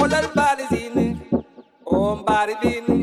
Pull that body in. Oh, body in.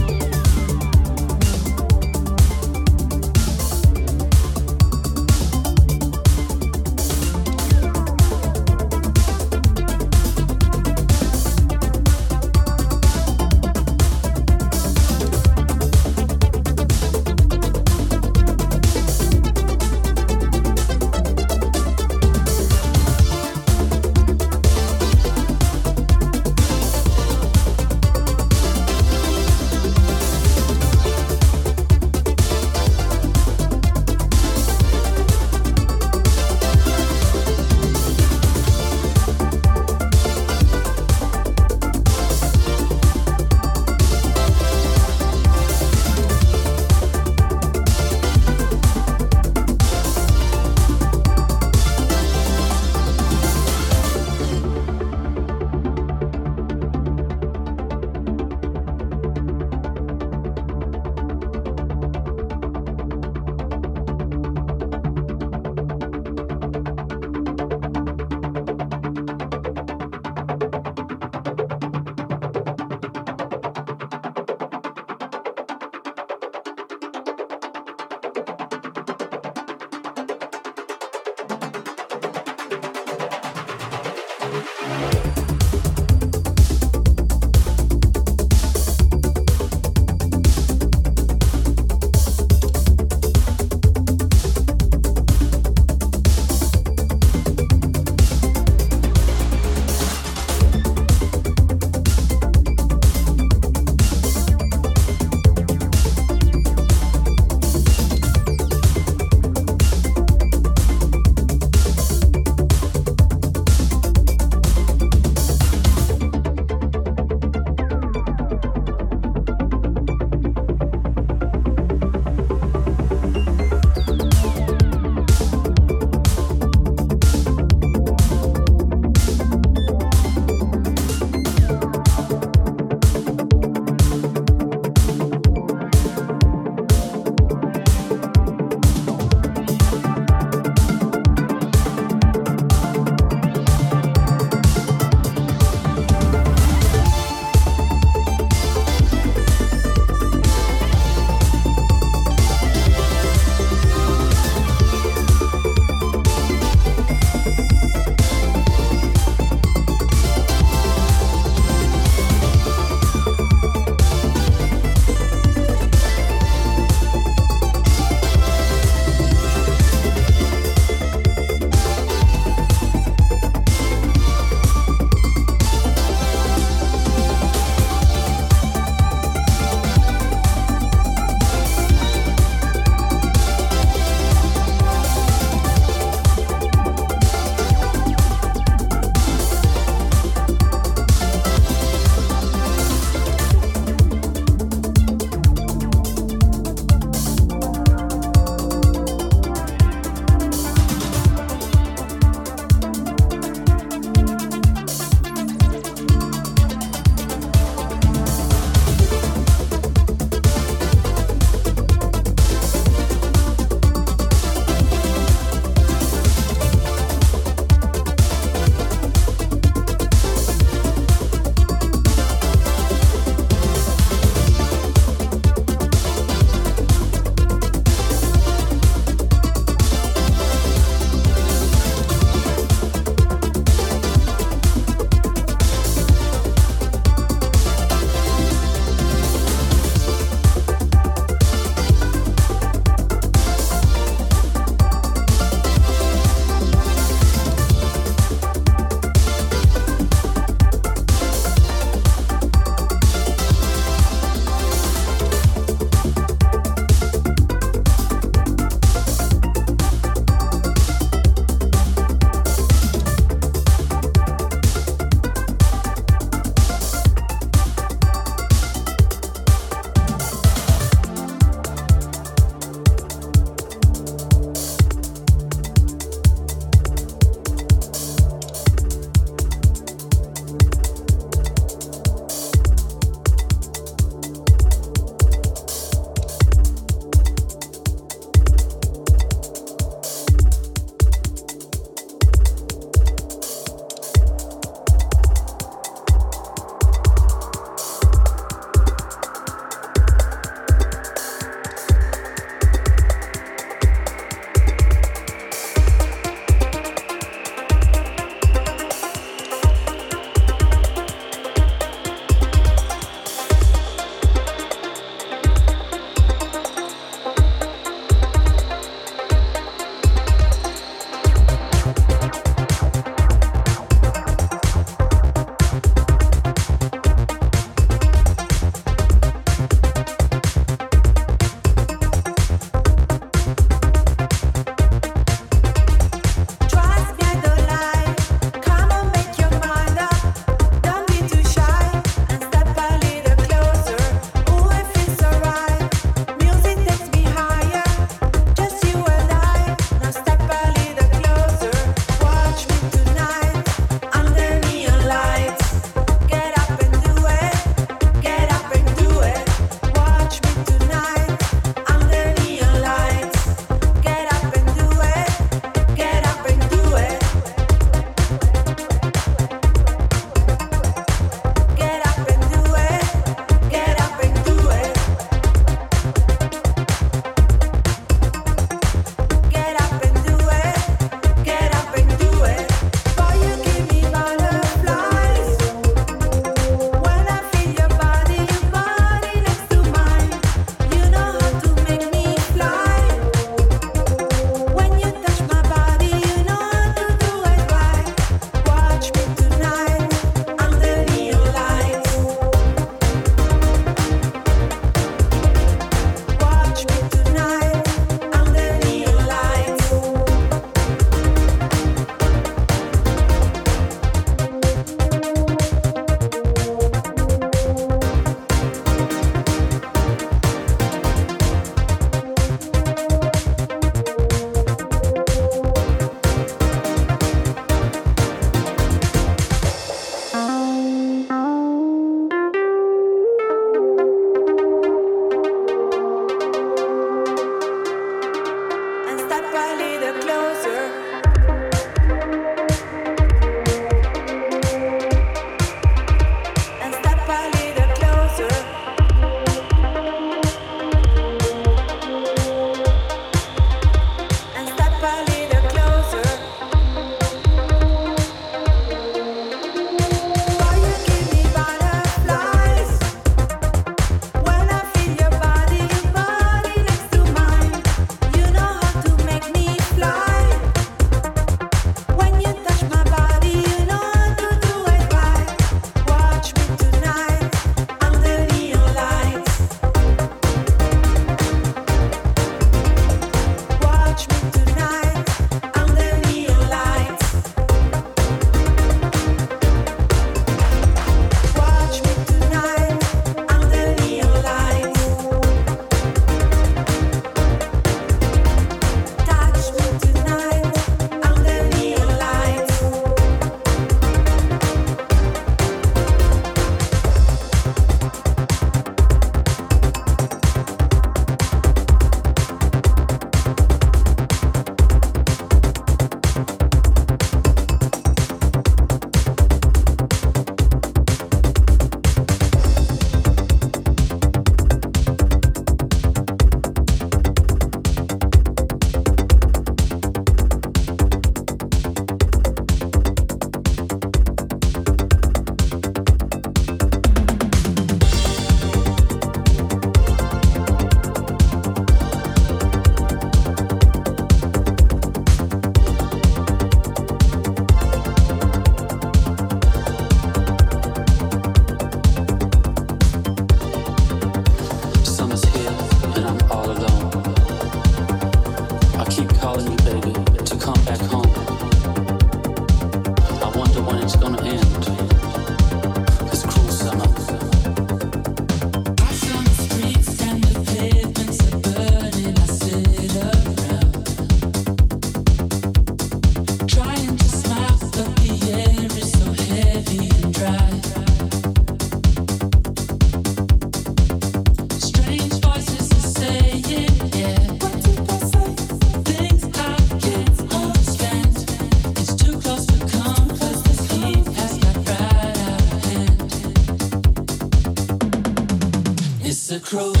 cruel.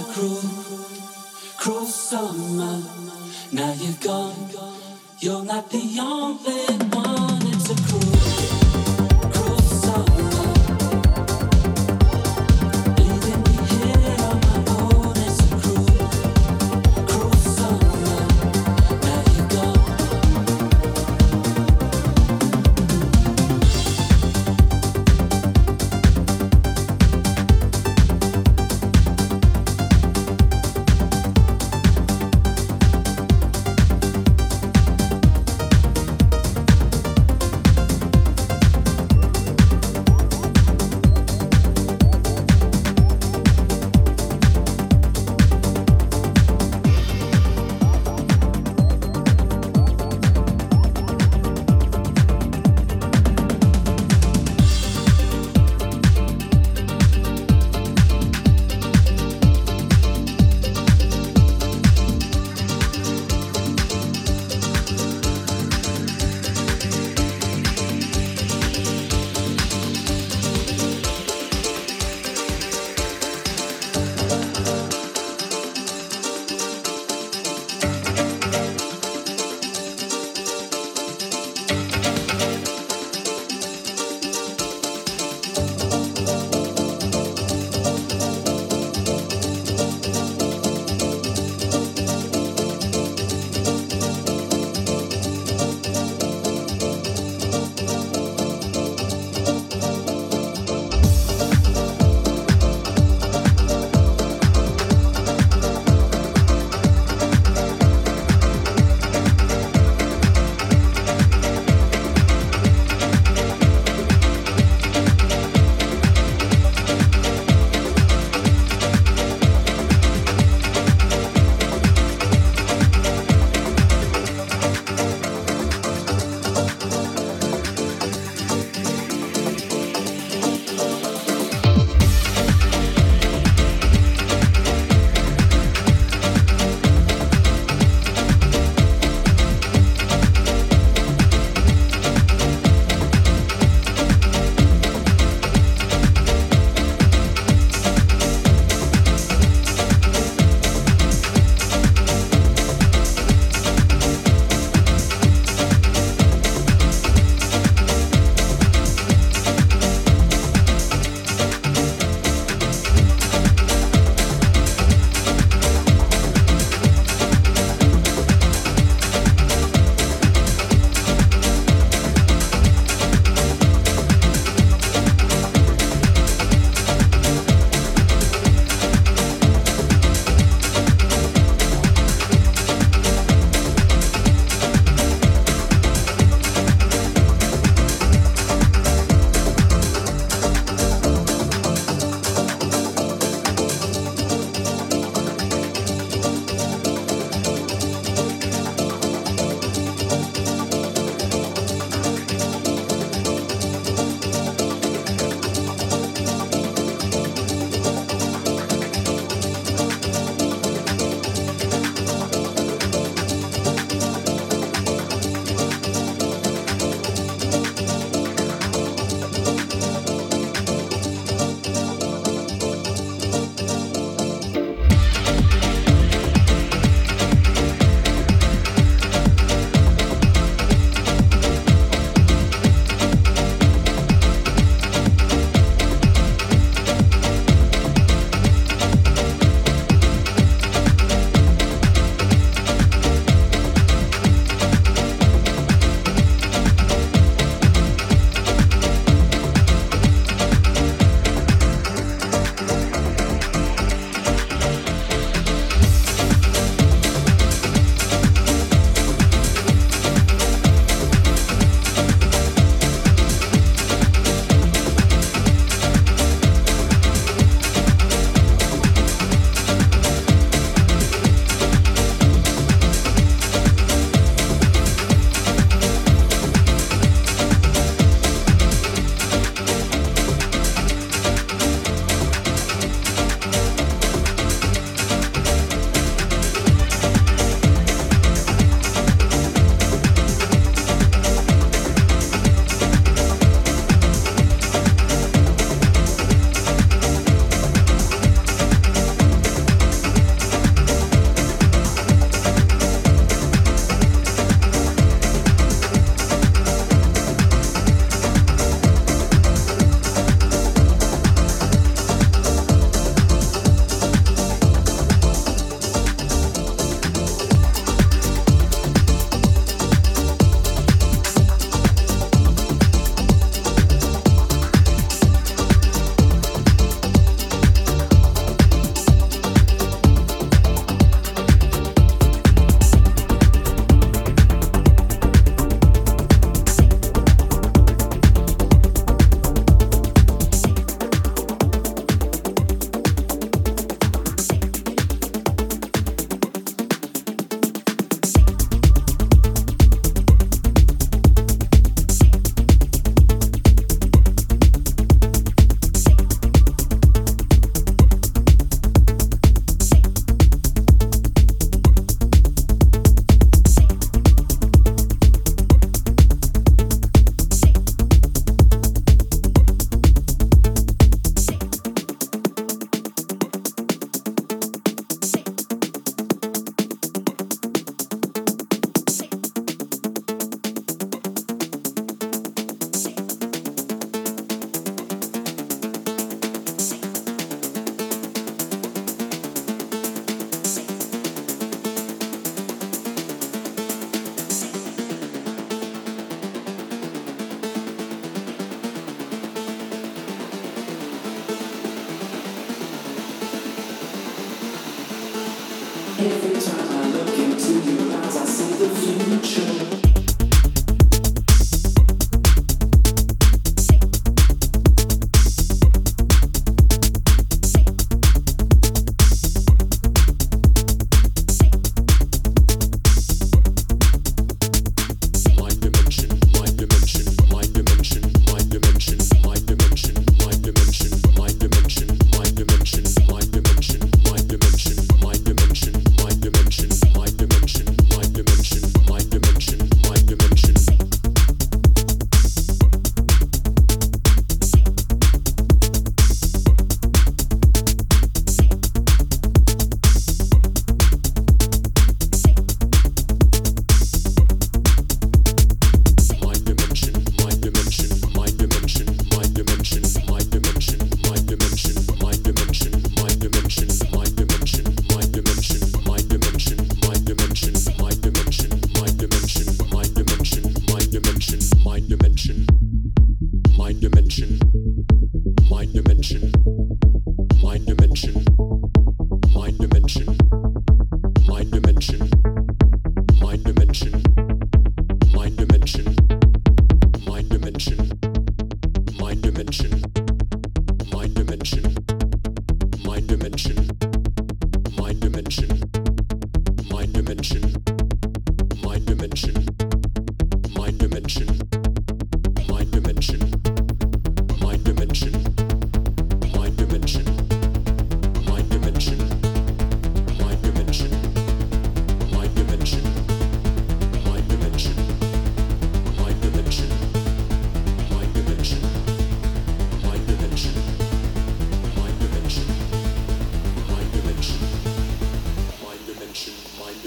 a cruel, cruel summer. Now you've gone, you're not the only